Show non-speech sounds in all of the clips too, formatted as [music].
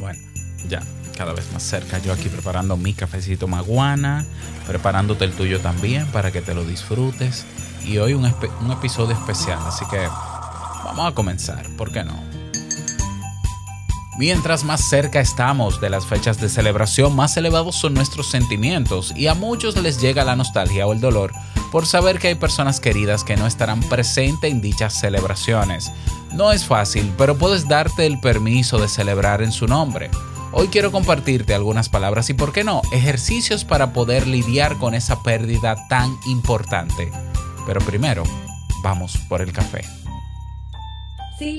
Bueno, ya, cada vez más cerca. Yo aquí preparando mi cafecito maguana, preparándote el tuyo también para que te lo disfrutes. Y hoy un, episodio especial, así que vamos a comenzar, ¿por qué no? Mientras más cerca estamos de las fechas de celebración, más elevados son nuestros sentimientos y a muchos les llega la nostalgia o el dolor por saber que hay personas queridas que no estarán presentes en dichas celebraciones. No es fácil, pero puedes darte el permiso de celebrar en su nombre. Hoy quiero compartirte algunas palabras y, por qué no, ejercicios para poder lidiar con esa pérdida tan importante. Pero primero, vamos por el café. Si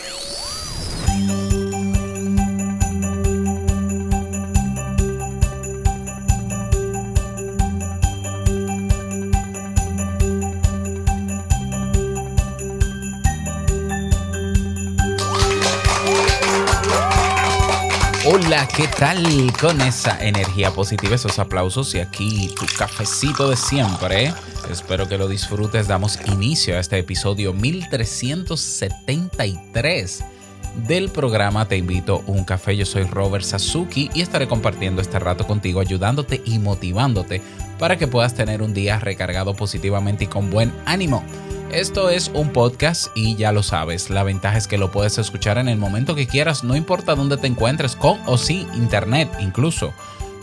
Hola, ¿qué tal con esa energía positiva, esos aplausos y aquí tu cafecito de siempre? Espero que lo disfrutes. Damos inicio a este episodio 1373 del programa Te invito a un café. Yo soy Robert Sasuki y estaré compartiendo este rato contigo, ayudándote y motivándote para que puedas tener un día recargado positivamente y con buen ánimo. Esto es un podcast y ya lo sabes, la ventaja es que lo puedes escuchar en el momento que quieras, no importa dónde te encuentres, con o sin internet incluso.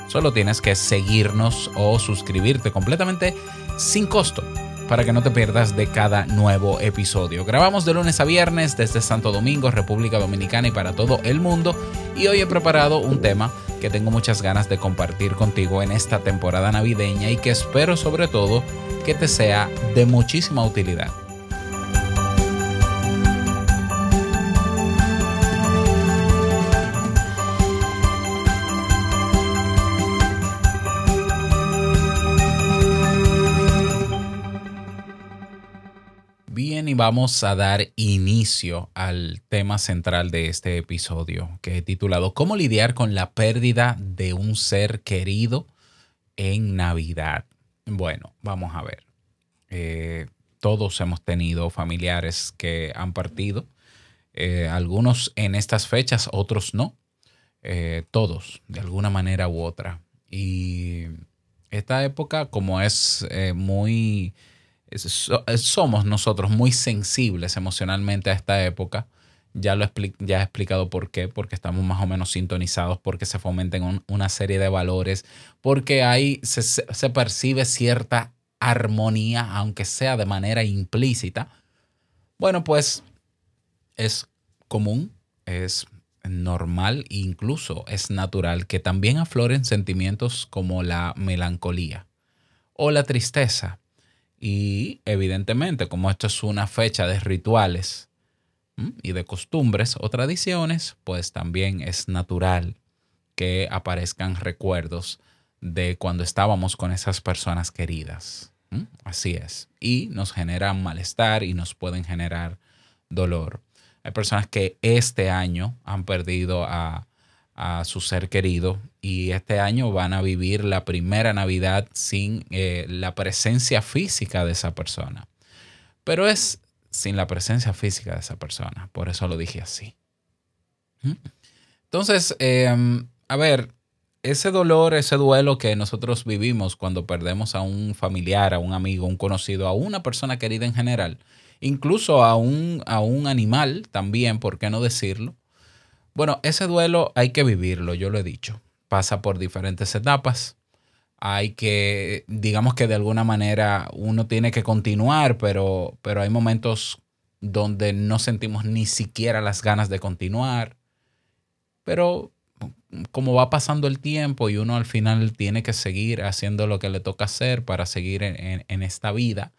Solo tienes que seguirnos o suscribirte completamente sin costo para que no te pierdas de cada nuevo episodio. Grabamos de lunes a viernes desde Santo Domingo, República Dominicana y para todo el mundo. Y hoy he preparado un tema que tengo muchas ganas de compartir contigo en esta temporada navideña y que espero sobre todo que te sea de muchísima utilidad. Bien, y vamos a dar inicio al tema central de este episodio, que he titulado ¿Cómo lidiar con la pérdida de un ser querido en Navidad? Bueno, vamos a ver. Eh, todos hemos tenido familiares que han partido, eh, algunos en estas fechas, otros no, eh, todos, de alguna manera u otra. Y esta época, como es muy, somos nosotros muy sensibles emocionalmente a esta época, ya, lo ya he explicado por qué, porque estamos más o menos sintonizados, porque se fomenten una serie de valores, porque ahí se, se percibe cierta armonía, aunque sea de manera implícita. Bueno, pues es común, es normal incluso es natural que también afloren sentimientos como la melancolía o la tristeza. Y evidentemente, como esto es una fecha de rituales, y de costumbres o tradiciones, pues también es natural que aparezcan recuerdos de cuando estábamos con esas personas queridas. Así es. Y nos generan malestar y nos pueden generar dolor. Hay personas que este año han perdido a, su ser querido y este año van a vivir la primera Navidad sin eh, la presencia física de esa persona. Pero es sin la presencia física de esa persona. Por eso lo dije así. ¿Mm? Entonces, em, a ver, ese dolor, ese duelo que nosotros vivimos cuando perdemos a un familiar, a un amigo, a un conocido, a una persona querida en general, incluso a un, a un animal también, ¿por qué no decirlo? Bueno, ese duelo hay que vivirlo, yo lo he dicho. Pasa por diferentes etapas hay que, digamos que de alguna manera uno tiene que continuar, pero, pero hay momentos donde no sentimos ni siquiera las ganas de continuar. Pero como va pasando el tiempo y uno al final tiene que seguir haciendo lo que le toca hacer para seguir en, esta vida,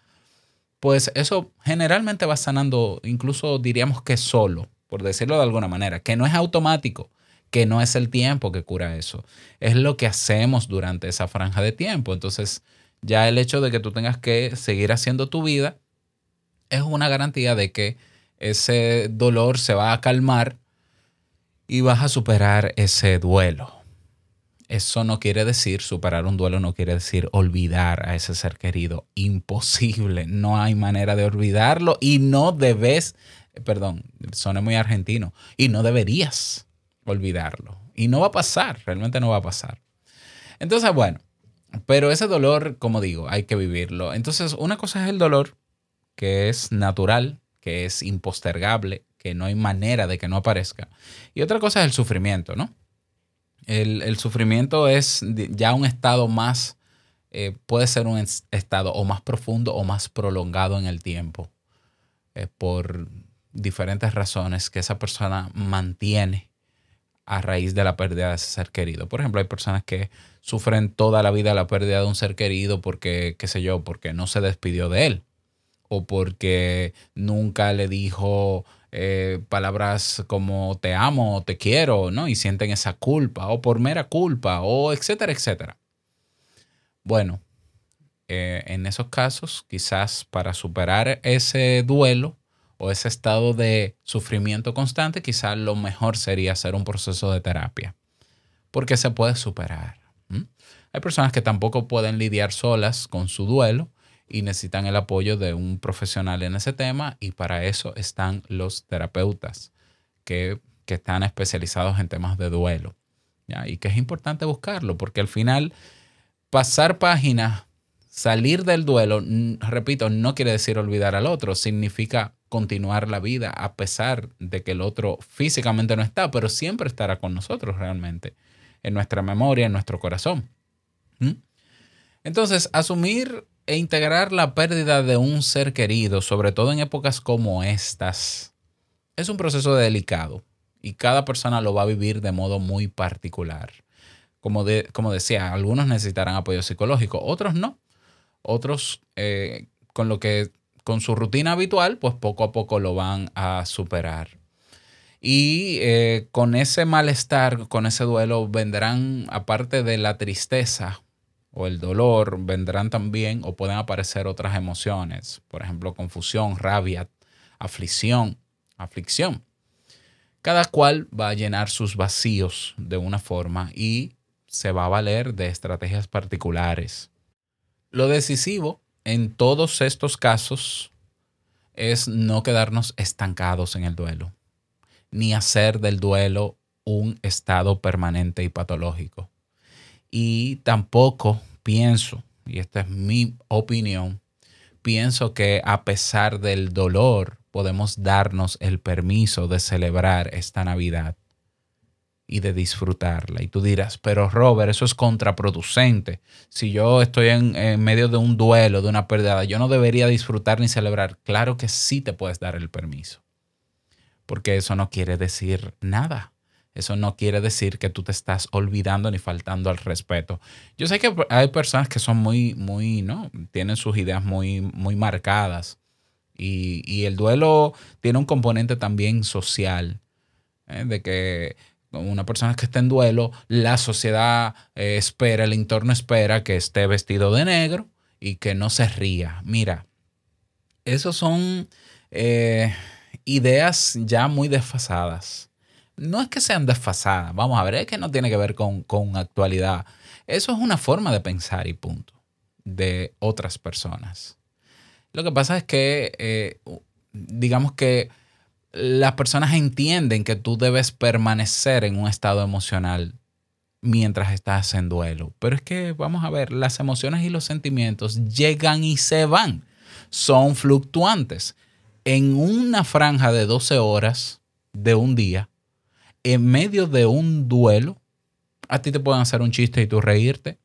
pues eso generalmente va sanando, incluso diríamos que solo, por decirlo de alguna manera, que no es automático, que no es el tiempo que cura eso, es lo que hacemos durante esa franja de tiempo. Entonces, ya el hecho de que tú tengas que seguir haciendo tu vida es una garantía de que ese dolor se va a calmar y vas a superar ese duelo. Eso no quiere decir, superar un duelo no quiere decir olvidar a ese ser querido. Imposible. No hay manera de olvidarlo y no debes, perdón, suena muy argentino, y no deberías olvidarlo. Y no va a pasar, realmente no va a pasar. Entonces, bueno, pero ese dolor, como digo, hay que vivirlo. Entonces, una cosa es el dolor, que es natural, que es impostergable, que no hay manera de que no aparezca. Y otra cosa es el sufrimiento, ¿no? El, sufrimiento es ya un estado más, eh, puede ser un estado o más profundo o más prolongado en el tiempo, eh, por diferentes razones que esa persona mantiene a raíz de la pérdida de ese ser querido. Por ejemplo, hay personas que sufren toda la vida la pérdida de un ser querido porque, qué sé yo, porque no se despidió de él o porque nunca le dijo eh, palabras como te amo te quiero, ¿no? Y sienten esa culpa o por mera culpa o etcétera, etcétera. Bueno, eh, en esos casos, quizás para superar ese duelo o ese estado de sufrimiento constante, quizás lo mejor sería hacer un proceso de terapia, porque se puede superar. Hay personas que tampoco pueden lidiar solas con su duelo y necesitan el apoyo de un profesional en ese tema y para eso están los terapeutas que, están especializados en temas de duelo. Y que es importante buscarlo porque al final pasar páginas, salir del duelo, repito, no quiere decir olvidar al otro, significa continuar la vida a pesar de que el otro físicamente no está, pero siempre estará con nosotros realmente, en nuestra memoria, en nuestro corazón. Entonces, asumir e integrar la pérdida de un ser querido, sobre todo en épocas como estas, es un proceso delicado y cada persona lo va a vivir de modo muy particular. Como, como decía, algunos necesitarán apoyo psicológico, otros no. Otros, eh, con lo que con su rutina habitual, pues poco a poco lo van a superar. Y eh, con ese malestar, con ese duelo, vendrán, aparte de la tristeza, o el dolor vendrán también o pueden aparecer otras emociones, por ejemplo, confusión, rabia, aflicción, aflicción. Cada cual va a llenar sus vacíos de una forma y se va a valer de estrategias particulares. Lo decisivo en todos estos casos es no quedarnos estancados en el duelo, ni hacer del duelo un estado permanente y patológico. Y tampoco pienso, y esta es mi opinión, pienso que a pesar del dolor podemos darnos el permiso de celebrar esta Navidad y de disfrutarla. Y tú dirás, pero Robert, eso es contraproducente. Si yo estoy en, medio de un duelo, de una pérdida, yo no debería disfrutar ni celebrar. Claro que sí te puedes dar el permiso. Porque eso no quiere decir nada. Eso no quiere decir que tú te estás olvidando ni faltando al respeto. Yo sé que hay personas que son muy, muy, ¿no? Tienen sus ideas muy, muy marcadas. Y, el duelo tiene un componente también social, ¿eh? de que una persona que está en duelo, la sociedad eh, espera, el entorno espera que esté vestido de negro y que no se ría. Mira, esos son eh, ideas ya muy desfasadas no es que sean desfasadas, vamos a ver, es que no tiene que ver con, actualidad. Eso es una forma de pensar y punto, de otras personas. Lo que pasa es que, eh, digamos que las personas entienden que tú debes permanecer en un estado emocional mientras estás en duelo. Pero es que, vamos a ver, las emociones y los sentimientos llegan y se van. Son fluctuantes. En una franja de 12 horas de un día, en medio de un duelo, a ti te pueden hacer un chiste y tú reírte.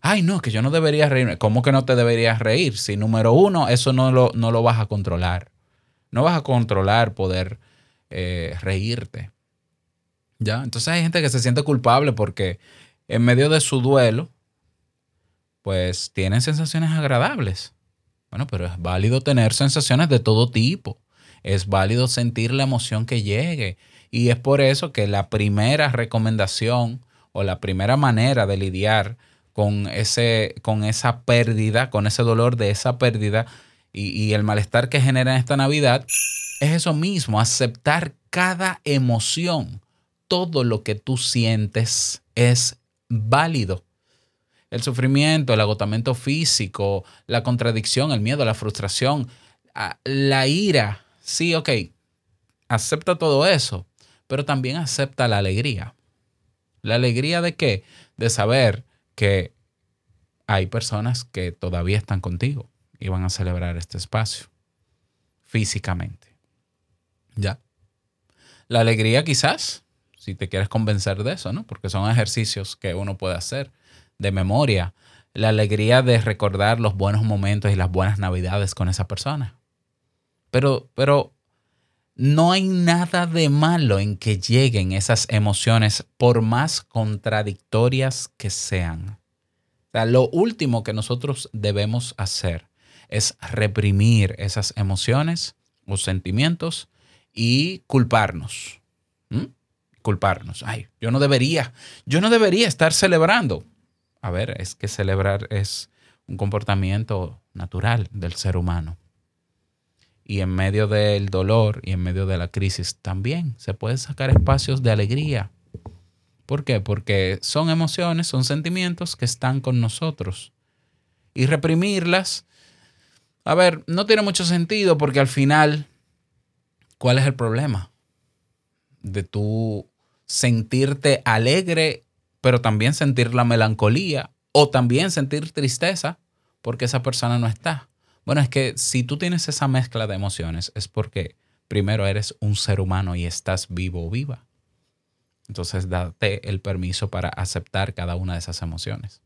Ay, no, que yo no debería reírme. ¿Cómo que no te deberías reír? Si número uno, eso no lo, no lo vas a controlar. No vas a controlar poder eh, reírte. ¿Ya? Entonces hay gente que se siente culpable porque en medio de su duelo, pues tienen sensaciones agradables. Bueno, pero es válido tener sensaciones de todo tipo. Es válido sentir la emoción que llegue. Y es por eso que la primera recomendación o la primera manera de lidiar con, ese, con esa pérdida, con ese dolor de esa pérdida y, y el malestar que genera en esta Navidad, es eso mismo, aceptar cada emoción. Todo lo que tú sientes es válido. El sufrimiento, el agotamiento físico, la contradicción, el miedo, la frustración, la ira. Sí, ok, acepta todo eso, pero también acepta la alegría. ¿La alegría de qué? De saber que hay personas que todavía están contigo y van a celebrar este espacio físicamente. ¿Ya? La alegría quizás, si te quieres convencer de eso, ¿no? Porque son ejercicios que uno puede hacer de memoria. La alegría de recordar los buenos momentos y las buenas navidades con esa persona. Pero, pero no hay nada de malo en que lleguen esas emociones por más contradictorias que sean. lo último que nosotros debemos hacer es reprimir esas emociones o sentimientos y culparnos. Culparnos. Ay, yo no debería, yo no debería estar celebrando. A ver, es que celebrar es un comportamiento natural del ser humano. Y en medio del dolor y en medio de la crisis también se pueden sacar espacios de alegría. ¿Por qué? Porque son emociones, son sentimientos que están con nosotros. Y reprimirlas, a ver, no tiene mucho sentido porque al final ¿Cuál es el problema? De tú sentirte alegre, pero también sentir la melancolía o también sentir tristeza porque esa persona no está. Bueno, es que si tú tienes esa mezcla de emociones es porque primero eres un ser humano y estás vivo o viva. Entonces date el permiso para aceptar cada una de esas emociones.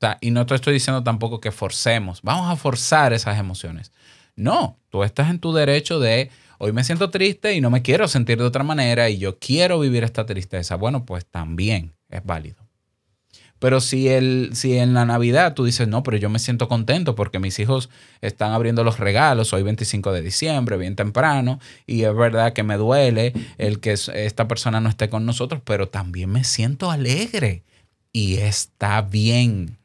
¿Mm? y no te estoy diciendo tampoco que forcemos, vamos a forzar esas emociones. No, tú estás en tu derecho de, hoy me siento triste y no me quiero sentir de otra manera y yo quiero vivir esta tristeza. Bueno, pues también es válido. Pero si, el, si en la Navidad tú dices, no, pero yo me siento contento porque mis hijos están abriendo los regalos, hoy 25 de diciembre, bien temprano, y es verdad que me duele el que esta persona no esté con nosotros, pero también me siento alegre y está bien.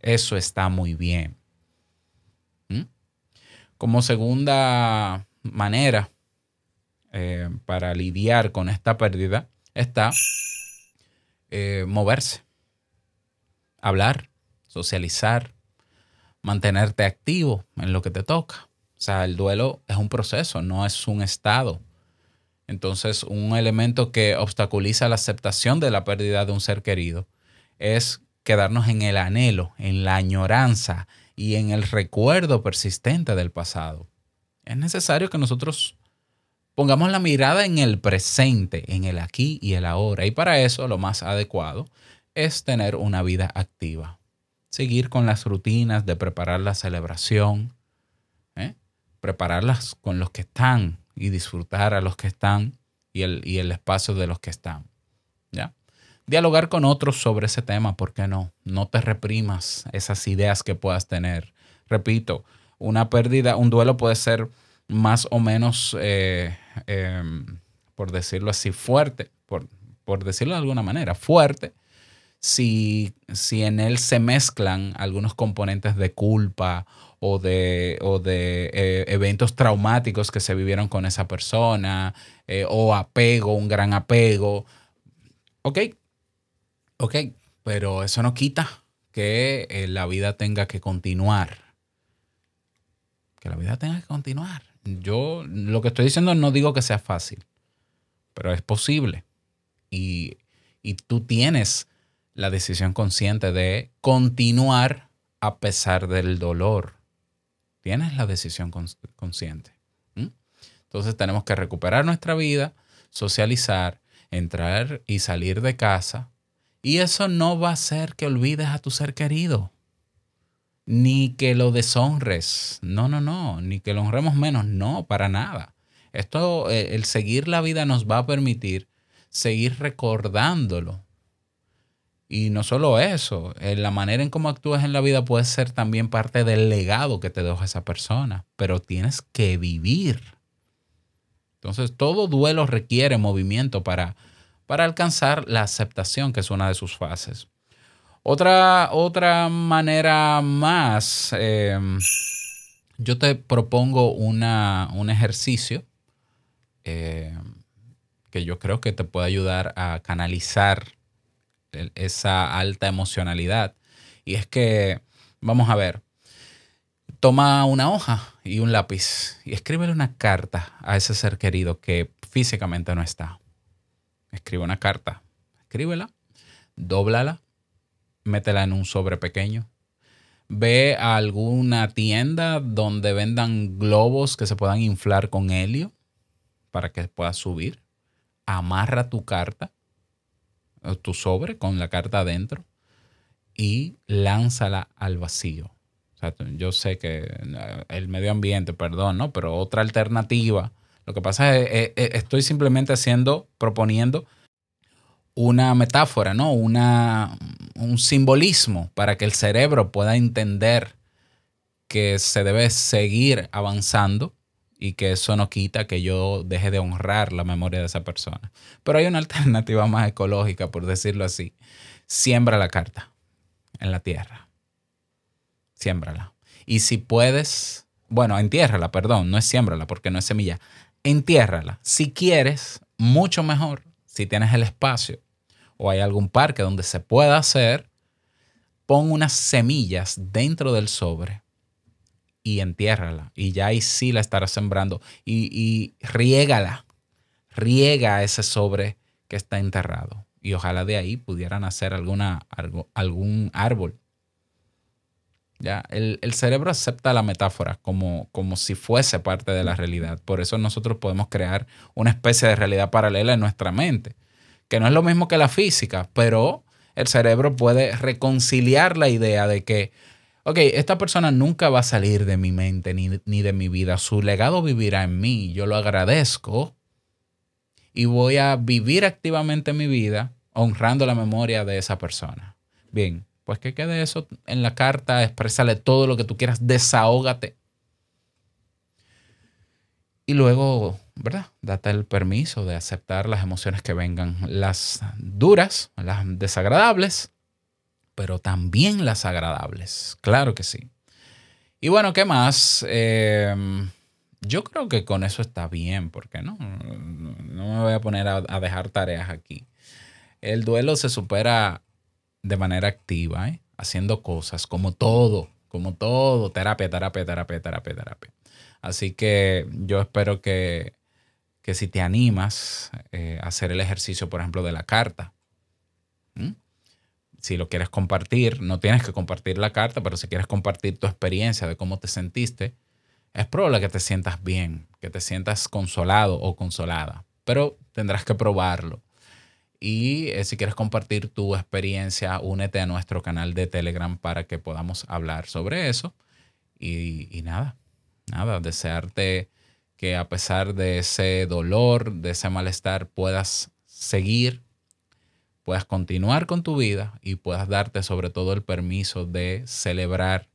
Eso está muy bien. Como segunda manera eh, para lidiar con esta pérdida está eh, moverse, hablar, socializar, mantenerte activo en lo que te toca. O sea, el duelo es un proceso, no es un estado. Entonces, un elemento que obstaculiza la aceptación de la pérdida de un ser querido es quedarnos en el anhelo, en la añoranza, y en el recuerdo persistente del pasado. Es necesario que nosotros pongamos la mirada en el presente, en el aquí y el ahora. Y para eso lo más adecuado es tener una vida activa. Seguir con las rutinas de preparar la celebración, ¿eh? prepararlas con los que están y disfrutar a los que están y el, y el espacio de los que están. Dialogar con otros sobre ese tema, ¿por qué no? No te reprimas esas ideas que puedas tener. Repito, una pérdida, un duelo puede ser más o menos, eh, em, por decirlo así, fuerte, por, por, decirlo de alguna manera, fuerte, si, si en él se mezclan algunos componentes de culpa o de, o de eh, eventos traumáticos que se vivieron con esa persona, eh, o apego, un gran apego. Ok, Ok, pero eso no quita que eh, la vida tenga que continuar. Que la vida tenga que continuar. Yo lo que estoy diciendo no digo que sea fácil, pero es posible. Y, y tú tienes la decisión consciente de continuar a pesar del dolor. Tienes la decisión consciente. Entonces tenemos que recuperar nuestra vida, socializar, entrar y salir de casa, y eso no va a hacer que olvides a tu ser querido, ni que lo deshonres. No, no, no, ni que lo honremos menos, no, para nada. Esto, eh, el seguir la vida nos va a permitir seguir recordándolo. Y no solo eso, eh, la manera en cómo actúas en la vida puede ser también parte del legado que te deja esa persona, pero tienes que vivir. Entonces, todo duelo requiere movimiento para, para alcanzar la aceptación, que es una de sus fases. Otra, otra manera más, em, yo te propongo una, un ejercicio em, que yo creo que te puede ayudar a canalizar esa alta emocionalidad. Y es que, vamos a ver, toma una hoja y un lápiz y escríbele una carta a ese ser querido que físicamente no está. Escribe una carta, escríbela, dóblala, métela en un sobre pequeño. Ve a alguna tienda donde vendan globos que se puedan inflar con helio para que puedas subir. Amarra tu carta tu sobre con la carta adentro y lánzala al vacío. yo sé que eh, el medio ambiente, perdón, ¿no? Pero otra alternativa. Lo que pasa es que estoy simplemente haciendo, proponiendo una metáfora, ¿no? Un simbolismo para que el cerebro pueda entender que se debe seguir avanzando y que eso no quita que yo deje de honrar la memoria de esa persona. Pero hay una alternativa más ecológica, por decirlo así. Siembra la carta en la tierra. Siémbrala. Y si puedes, bueno, entiérrala, perdón, no es siémbrala porque no es semilla. Entiérrala. Si quieres, mucho mejor, si tienes el espacio o hay algún parque donde se pueda hacer, pon unas semillas dentro del sobre y entiérrala. Y ya ahí sí la estarás sembrando. Y, y riégala. Riega ese sobre que está enterrado. Y ojalá de ahí pudieran hacer alguna, algún árbol. ¿Ya? El, cerebro acepta la metáfora como, como si fuese parte de la realidad. Por eso nosotros podemos crear una especie de realidad paralela en nuestra mente, que no es lo mismo que la física, pero el cerebro puede reconciliar la idea de que ok, esta persona nunca va a salir de mi mente ni, de mi vida. Su legado vivirá en mí. Yo lo agradezco y voy a vivir activamente mi vida honrando la memoria de esa persona. Bien, pues que quede eso en la carta, exprésale todo lo que tú quieras, desahógate. Y luego, ¿verdad? Date el permiso de aceptar las emociones que vengan, las duras, las desagradables, pero también las agradables. Claro que sí. Y bueno, ¿qué más? Em, yo creo que con eso está bien, porque no, no me voy a poner a, dejar tareas aquí. El duelo se supera de manera activa, ¿eh? haciendo cosas, como todo, como todo, terapia, terapia, terapia, terapia, terapia. Así que yo espero que, que si te animas eh, a hacer el ejercicio, por ejemplo, de la carta, si lo quieres compartir, no tienes que compartir la carta, pero si quieres compartir tu experiencia de cómo te sentiste, es probable que te sientas bien, que te sientas consolado o consolada, pero tendrás que probarlo. Y eh, si quieres compartir tu experiencia, únete a nuestro canal de Telegram para que podamos hablar sobre eso. Y, y nada, nada, desearte que a pesar de ese dolor, de ese malestar, puedas seguir puedas continuar con tu vida y puedas darte sobre todo el permiso de celebrar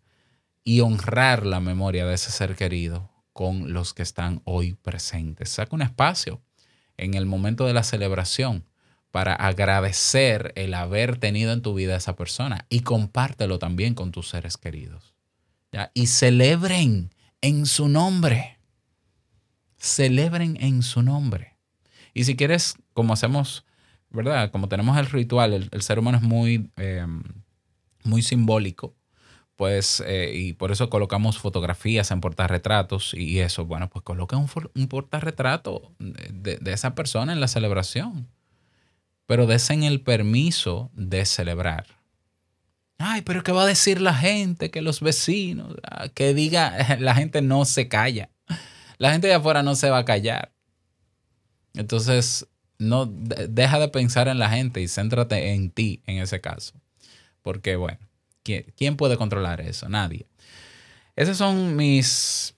y honrar la memoria de ese ser querido con los que están hoy presentes. Saca un espacio en el momento de la celebración para agradecer el haber tenido en tu vida a esa persona y compártelo también con tus seres queridos. Y celebren en su nombre. Celebren en su nombre. Y si quieres, como hacemos ¿verdad? Como tenemos el ritual, el, ser humano es muy, eh, muy simbólico, pues, eh, y por eso colocamos fotografías en portarretratos y eso, bueno, pues coloca un, un portarretrato de, de, esa persona en la celebración, pero desen el permiso de celebrar. Ay, pero ¿qué va a decir la gente? Que los vecinos, ah, que diga, [laughs] la gente no se calla. La gente de afuera no se va a callar. Entonces, no deja de pensar en la gente y céntrate en ti en ese caso. Porque, bueno, ¿quién, puede controlar eso? Nadie. Esos son mis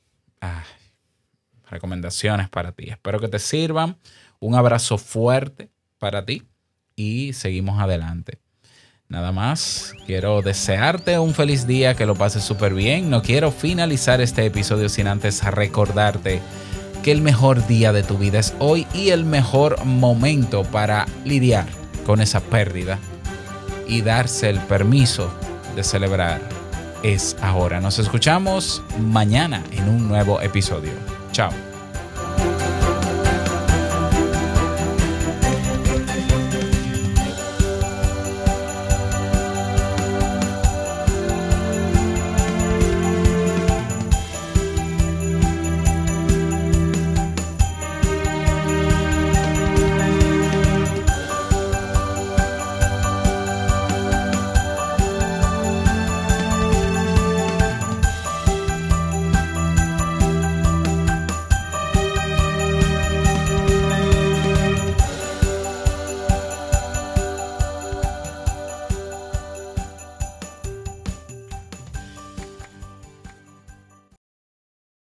recomendaciones para ti. Espero que te sirvan. Un abrazo fuerte para ti y seguimos adelante. Nada más, quiero desearte un feliz día, que lo pases súper bien. No quiero finalizar este episodio sin antes recordarte que el mejor día de tu vida es hoy y el mejor momento para lidiar con esa pérdida y darse el permiso de celebrar es ahora. Nos escuchamos mañana en un nuevo episodio. Chao.